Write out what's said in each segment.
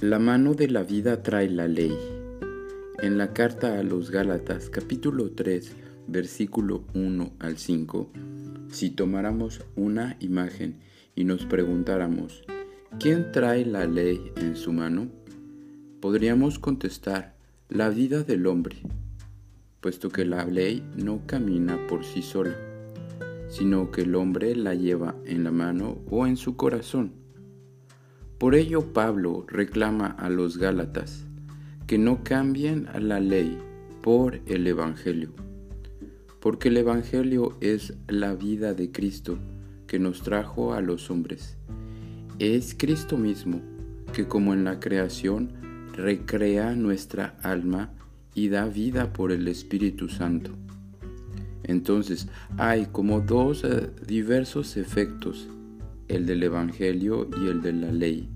La mano de la vida trae la ley. En la carta a los Gálatas capítulo 3 versículo 1 al 5, si tomáramos una imagen y nos preguntáramos, ¿quién trae la ley en su mano? Podríamos contestar, la vida del hombre, puesto que la ley no camina por sí sola, sino que el hombre la lleva en la mano o en su corazón por ello Pablo reclama a los Gálatas que no cambien la ley por el Evangelio, porque el Evangelio es la vida de Cristo que nos trajo a los hombres. Es Cristo mismo que como en la creación recrea nuestra alma y da vida por el Espíritu Santo. Entonces hay como dos eh, diversos efectos el del Evangelio y el de la ley.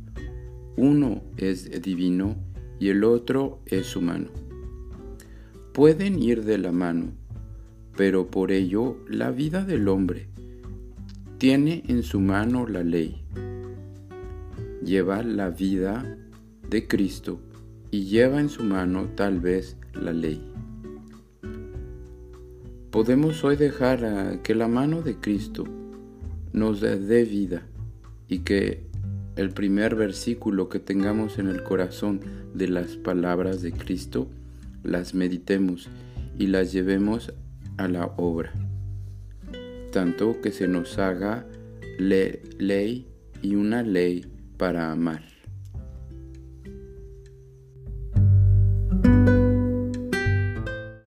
Uno es divino y el otro es humano. Pueden ir de la mano, pero por ello la vida del hombre tiene en su mano la ley. Lleva la vida de Cristo y lleva en su mano tal vez la ley. Podemos hoy dejar que la mano de Cristo nos dé vida y que el primer versículo que tengamos en el corazón de las palabras de Cristo, las meditemos y las llevemos a la obra, tanto que se nos haga ley y una ley para amar.